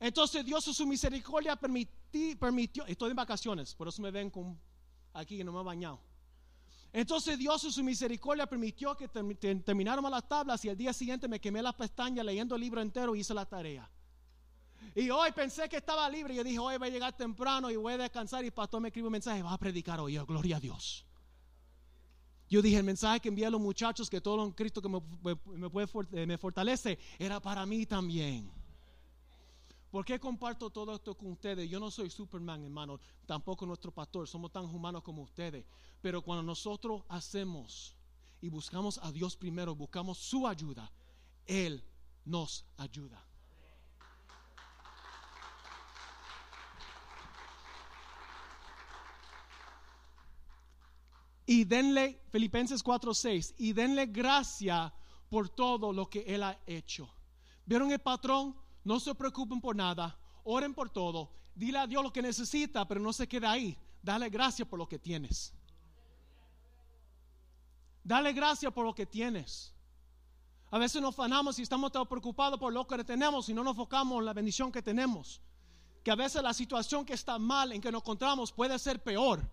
Entonces Dios en su misericordia permitió, estoy en vacaciones, por eso me ven con, aquí que no me he bañado. Entonces Dios en su misericordia permitió que termináramos las tablas y el día siguiente me quemé las pestañas leyendo el libro entero y hice la tarea. Y hoy pensé que estaba libre y yo dije, hoy voy a llegar temprano y voy a descansar y el pastor me escribe un mensaje, va a predicar hoy, oh, gloria a Dios. Yo dije, el mensaje que envié a los muchachos, que todo en Cristo que me, me, puede, me fortalece, era para mí también. ¿Por qué comparto todo esto con ustedes? Yo no soy Superman, hermano, tampoco nuestro pastor, somos tan humanos como ustedes. Pero cuando nosotros hacemos y buscamos a Dios primero, buscamos su ayuda, Él nos ayuda. Y denle, Filipenses 4:6, y denle gracia por todo lo que Él ha hecho. ¿Vieron el patrón? No se preocupen por nada. Oren por todo. Dile a Dios lo que necesita, pero no se quede ahí. Dale gracias por lo que tienes. Dale gracias por lo que tienes. A veces nos fanamos y estamos tan preocupados por lo que tenemos y no nos enfocamos en la bendición que tenemos. Que a veces la situación que está mal en que nos encontramos puede ser peor.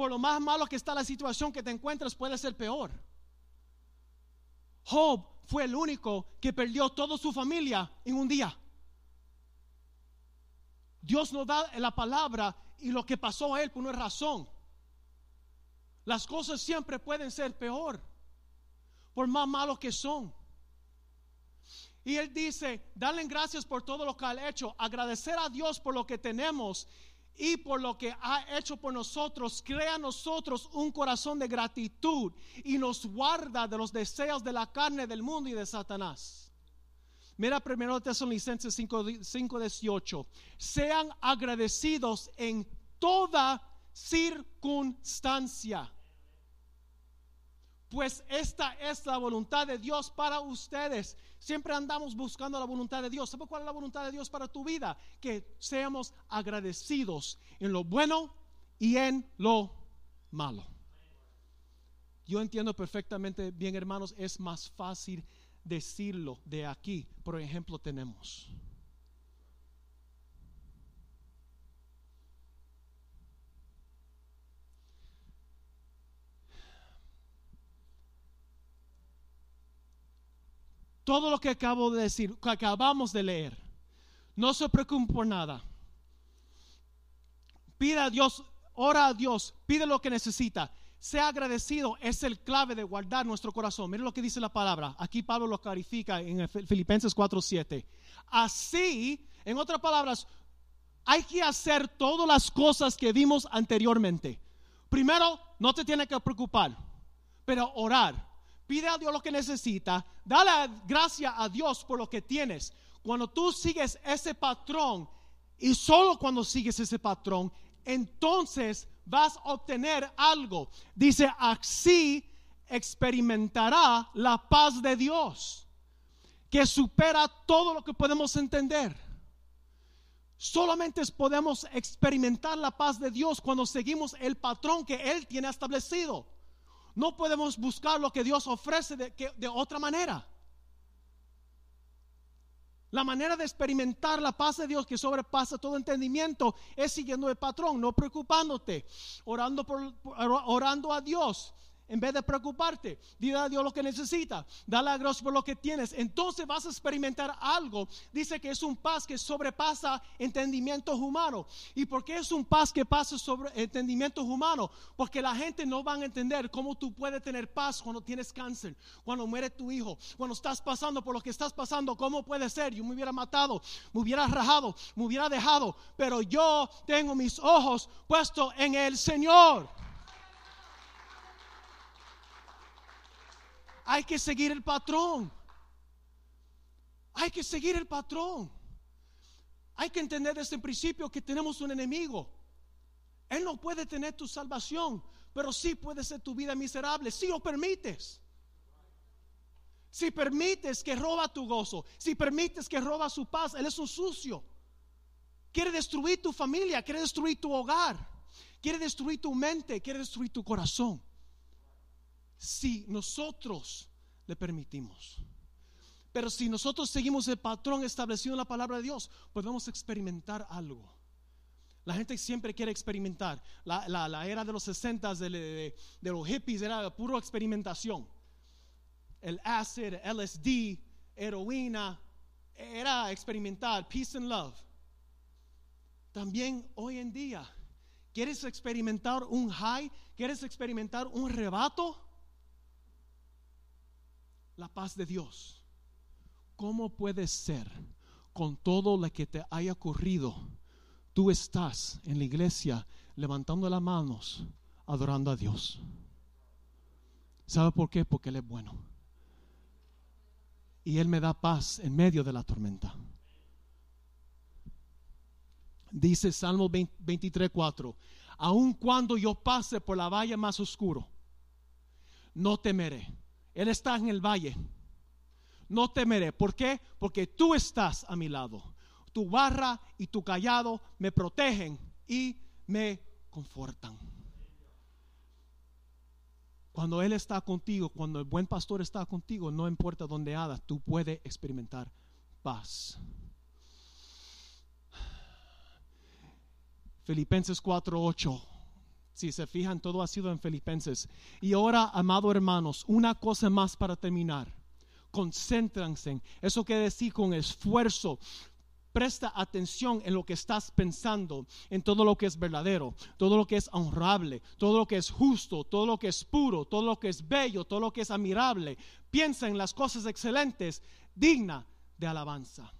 Por lo más malo que está la situación que te encuentras puede ser peor. Job fue el único que perdió toda su familia en un día. Dios nos da la palabra y lo que pasó a él por una razón. Las cosas siempre pueden ser peor, por más malos que son. Y él dice, dale gracias por todo lo que ha hecho, agradecer a Dios por lo que tenemos y por lo que ha hecho por nosotros, crea a nosotros un corazón de gratitud y nos guarda de los deseos de la carne del mundo y de Satanás. Mira primero Tesalonicenses 5:18. Sean agradecidos en toda circunstancia pues esta es la voluntad de Dios para ustedes. Siempre andamos buscando la voluntad de Dios. ¿Sabes cuál es la voluntad de Dios para tu vida? Que seamos agradecidos en lo bueno y en lo malo. Yo entiendo perfectamente bien, hermanos, es más fácil decirlo de aquí. Por ejemplo, tenemos. Todo lo que acabo de decir, que acabamos de leer. No se preocupe por nada. Pida a Dios, ora a Dios, pide lo que necesita. Sea agradecido es el clave de guardar nuestro corazón. Mire lo que dice la palabra. Aquí Pablo lo clarifica en Filipenses 4:7. Así, en otras palabras, hay que hacer todas las cosas que vimos anteriormente. Primero, no te tiene que preocupar, pero orar pide a Dios lo que necesita, dale gracias a Dios por lo que tienes. Cuando tú sigues ese patrón y solo cuando sigues ese patrón, entonces vas a obtener algo. Dice, así experimentará la paz de Dios, que supera todo lo que podemos entender. Solamente podemos experimentar la paz de Dios cuando seguimos el patrón que Él tiene establecido. No podemos buscar lo que Dios ofrece de, de otra manera. La manera de experimentar la paz de Dios que sobrepasa todo entendimiento es siguiendo el patrón, no preocupándote, orando, por, orando a Dios, en vez de preocuparte, dile a Dios lo que necesita, dale a Dios por lo que tienes. Entonces vas a experimentar algo. Dice que es un paz que sobrepasa entendimientos humanos. ¿Y por qué es un paz que pasa sobre entendimientos humanos? Porque la gente no va a entender cómo tú puedes tener paz cuando tienes cáncer, cuando muere tu hijo, cuando estás pasando por lo que estás pasando. ¿Cómo puede ser? Yo me hubiera matado, me hubiera rajado, me hubiera dejado, pero yo tengo mis ojos puestos en el Señor. Hay que seguir el patrón. Hay que seguir el patrón. Hay que entender desde el principio que tenemos un enemigo. Él no puede tener tu salvación, pero sí puede ser tu vida miserable si lo permites. Si permites que roba tu gozo, si permites que roba su paz, Él es un sucio. Quiere destruir tu familia, quiere destruir tu hogar, quiere destruir tu mente, quiere destruir tu corazón. Si nosotros le permitimos. Pero si nosotros seguimos el patrón establecido en la palabra de Dios, podemos experimentar algo. La gente siempre quiere experimentar. La, era de los 60 de, de, de los hippies era pura experimentación el acid, LSD, heroína, era experimental, peace and love. También hoy en día, ¿quieres experimentar un high? ¿Quieres experimentar un rebato? La paz de Dios. ¿Cómo puede ser con todo lo que te haya ocurrido? Tú estás en la iglesia levantando las manos, adorando a Dios. ¿Sabe por qué? Porque Él es bueno y Él me da paz en medio de la tormenta. Dice Salmo 23, 4, aun cuando yo pase por la valle más oscuro, no temeré. Él está en el valle. No temeré. ¿Por qué? Porque tú estás a mi lado. Tu barra y tu callado me protegen y me confortan. Cuando Él está contigo, cuando el buen pastor está contigo, no importa dónde hadas, tú puedes experimentar paz. Filipenses 4:8. Si se fijan, todo ha sido en Filipenses. Y ahora, amados hermanos, una cosa más para terminar. Concéntrense. Eso quiere decir con esfuerzo, Presta atención en lo que estás pensando, en todo lo que es verdadero, todo lo que es honrable, todo lo que es justo, todo lo que es puro, todo lo que es bello, todo lo que es admirable. Piensa en las cosas excelentes, digna de alabanza.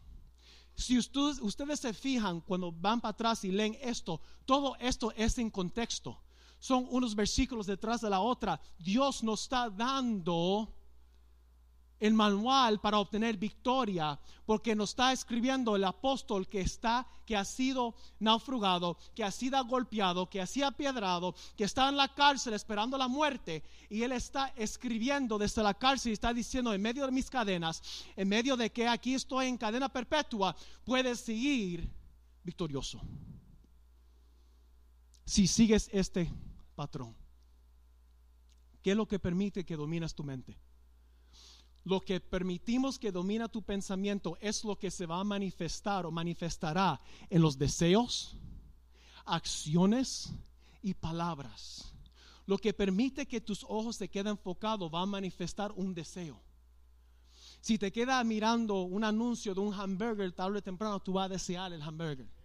Si ustedes, ustedes se fijan cuando van para atrás y leen esto, todo esto es en contexto. Son unos versículos detrás de la otra. Dios nos está dando el manual para obtener victoria, porque nos está escribiendo el apóstol que está, que ha sido naufragado, que ha sido golpeado, que ha sido apiedrado, que está en la cárcel esperando la muerte, y él está escribiendo desde la cárcel y está diciendo en medio de mis cadenas, en medio de que aquí estoy en cadena perpetua, puedes seguir victorioso. Si sigues este patrón, ¿qué es lo que permite que dominas tu mente? Lo que permitimos que domina tu pensamiento es lo que se va a manifestar o manifestará en los deseos, acciones y palabras. Lo que permite que tus ojos se queden enfocados va a manifestar un deseo. Si te queda mirando un anuncio de un hamburger, tarde o temprano tú vas a desear el hamburger.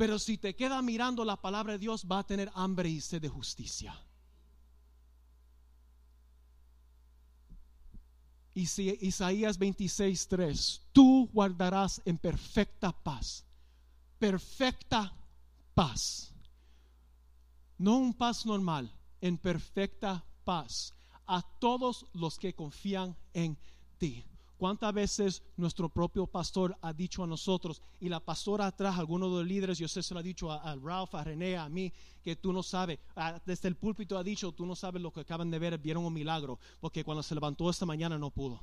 Pero si te queda mirando la palabra de Dios, va a tener hambre y sed de justicia. Isaías 26, 3, tú guardarás en perfecta paz, perfecta paz, no un paz normal, en perfecta paz a todos los que confían en ti. ¿Cuántas veces nuestro propio pastor ha dicho a nosotros, y la pastora atrás, algunos de los líderes, yo sé se lo ha dicho a, Ralph, a René, a mí, que tú no sabes, desde el púlpito ha dicho, tú no sabes lo que acaban de ver, vieron un milagro, porque cuando se levantó esta mañana no pudo.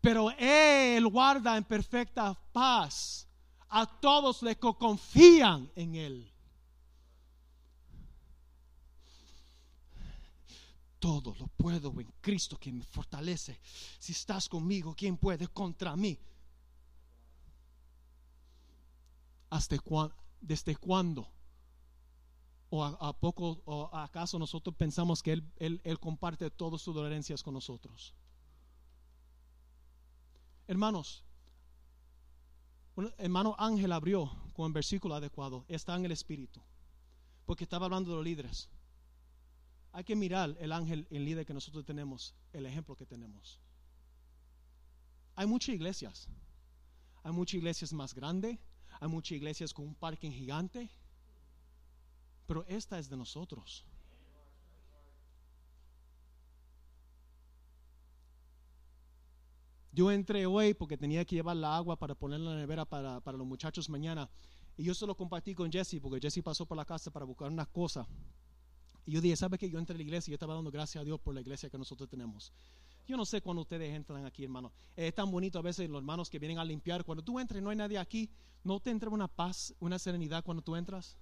Pero Él guarda en perfecta paz a todos los que confían en Él. Todo lo puedo en Cristo que me fortalece. Si estás conmigo, ¿quién puede contra mí? ¿Hasta ¿Desde cuándo? ¿O a, poco, o acaso nosotros pensamos que él, él, él comparte todas sus dolencias con nosotros? Hermanos, hermano Ángel abrió con un versículo adecuado. Está en el Espíritu. Porque estaba hablando de los líderes hay que mirar el ángel, el líder que nosotros tenemos, el ejemplo que tenemos. Hay muchas iglesias. Hay muchas iglesias más grandes. Hay muchas iglesias con un parque gigante. Pero esta es de nosotros. Yo entré hoy porque tenía que llevar la agua para ponerla en la nevera para, para los muchachos mañana. Y yo se lo compartí con Jesse porque Jesse pasó por la casa para buscar unas cosas. Y yo dije, ¿sabe que yo entré a la iglesia y yo estaba dando gracias a Dios por la iglesia que nosotros tenemos? Yo no sé cuando ustedes entran aquí, hermano. Es tan bonito a veces los hermanos que vienen a limpiar. Cuando tú entras y no hay nadie aquí, ¿no te entra una paz, una serenidad cuando tú entras?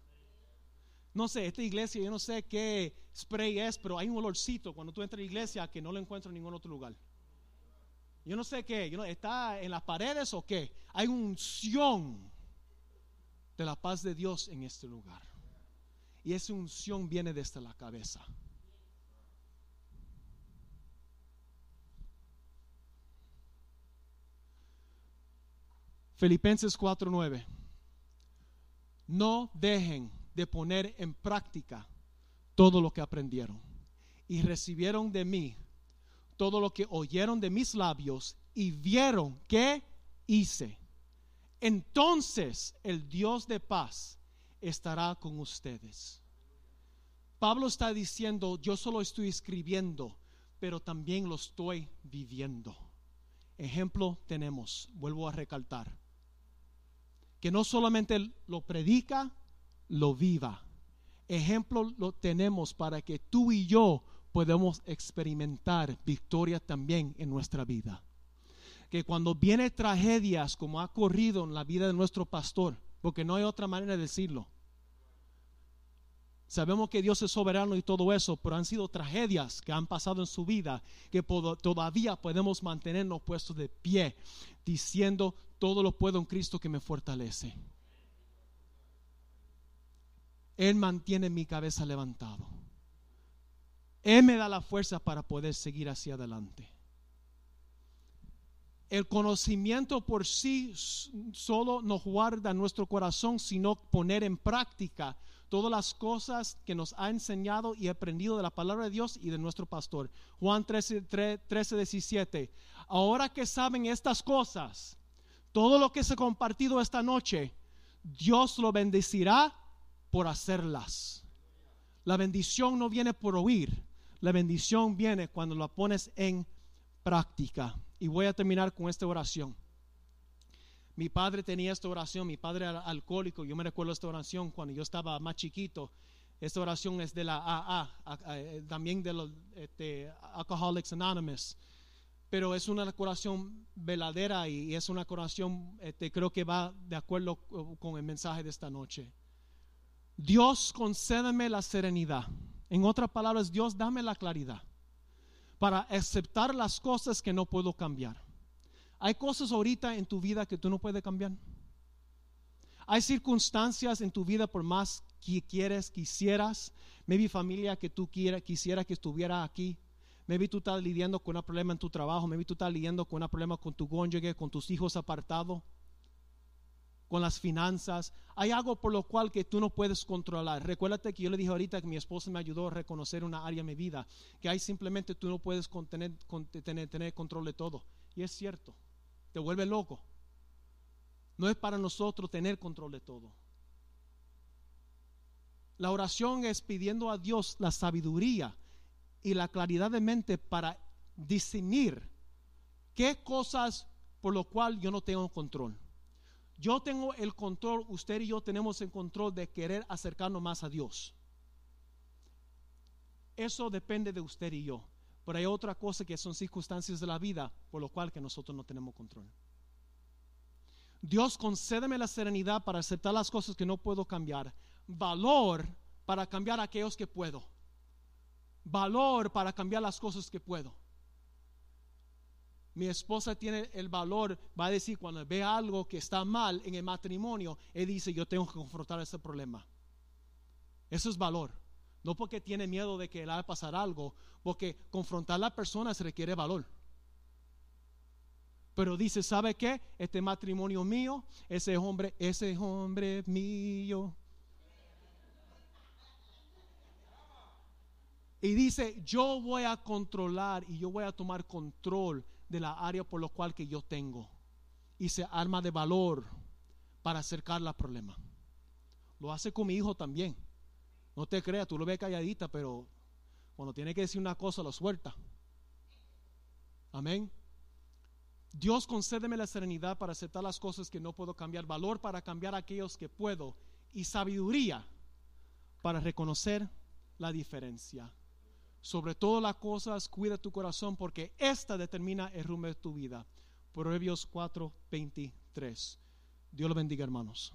No sé, esta iglesia, yo no sé qué spray es, pero hay un olorcito cuando tú entras a la iglesia que no lo encuentro en ningún otro lugar. Yo no sé qué, ¿está en las paredes o qué? Hay unción de la paz de Dios en este lugar. Y esa unción viene desde la cabeza. Filipenses 4:9. No dejen de poner en práctica todo lo que aprendieron y recibieron de mí todo lo que oyeron de mis labios y vieron que hice. Entonces el Dios de paz estará con ustedes. Pablo está diciendo, yo solo estoy escribiendo, pero también lo estoy viviendo. Ejemplo tenemos, vuelvo a recalcar, que no solamente lo predica, lo viva. Ejemplo lo tenemos para que tú y yo podamos experimentar victoria también en nuestra vida. Que cuando viene tragedias como ha ocurrido en la vida de nuestro pastor, porque no hay otra manera de decirlo, Sabemos que Dios es soberano y todo eso, pero han sido tragedias que han pasado en su vida que todavía podemos mantenernos puestos de pie, diciendo, todo lo puedo en Cristo que me fortalece. Él mantiene mi cabeza levantado. Él me da la fuerza para poder seguir hacia adelante. El conocimiento por sí solo no guarda nuestro corazón, sino poner en práctica todas las cosas que nos ha enseñado y aprendido de la palabra de Dios y de nuestro pastor. Juan 13, 13 17. Ahora que saben estas cosas, todo lo que se ha compartido esta noche, Dios lo bendecirá por hacerlas. La bendición no viene por oír, la bendición viene cuando la pones en práctica. Y voy a terminar con esta oración. Mi padre tenía esta oración, mi padre era alcohólico, yo me recuerdo esta oración cuando yo estaba más chiquito. Esta oración es de la AA, eh, también de los este, Alcoholics Anonymous. Pero es una oración veladera y es una oración, este, creo que va de acuerdo con el mensaje de esta noche. Dios, concédeme la serenidad. En otras palabras, Dios, dame la claridad para aceptar las cosas que no puedo cambiar hay cosas ahorita en tu vida que tú no puedes cambiar. Hay circunstancias en tu vida por más que quieres, quisieras, maybe familia que tú quieras, quisiera que estuviera aquí. Maybe tú estás lidiando con un problema en tu trabajo, maybe tú estás lidiando con un problema con tu cónyuge, con tus hijos apartados, con las finanzas. Hay algo por lo cual que tú no puedes controlar. Recuérdate que yo le dije ahorita que mi esposa me ayudó a reconocer una área de mi vida, que hay simplemente tú no puedes contener, tener, tener control de todo. Y es cierto, te vuelve loco. No es para nosotros tener control de todo. La oración es pidiendo a Dios la sabiduría y la claridad de mente para discernir qué cosas por lo cual yo no tengo control. Yo tengo el control, usted y yo tenemos el control de querer acercarnos más a Dios. Eso depende de usted y yo. Pero hay otra cosa que son circunstancias de la vida por lo cual que nosotros no tenemos control. Dios concédeme la serenidad para aceptar las cosas que no puedo cambiar. Valor para cambiar aquellos que puedo. Valor para cambiar las cosas que puedo. Mi esposa tiene el valor, va a decir, cuando ve algo que está mal en el matrimonio, él dice, yo tengo que confrontar ese problema. Eso es valor. No porque tiene miedo de que le va a pasar algo, porque confrontar a la persona se requiere valor. Pero dice, ¿sabe qué? Este matrimonio mío, ese hombre, ese hombre mío. Y dice, yo voy a controlar y yo voy a tomar control de la área por lo cual que yo tengo. Y se arma de valor para acercar la problema. Lo hace con mi hijo también. No te creas, tú lo ves calladita, pero cuando tiene que decir una cosa lo suelta. Amén. Dios concédeme la serenidad para aceptar las cosas que no puedo cambiar, valor para cambiar aquellos que puedo y sabiduría para reconocer la diferencia. Sobre todas las cosas, cuida tu corazón porque esta determina el rumbo de tu vida. Proverbios 4:23. Dios lo bendiga, hermanos.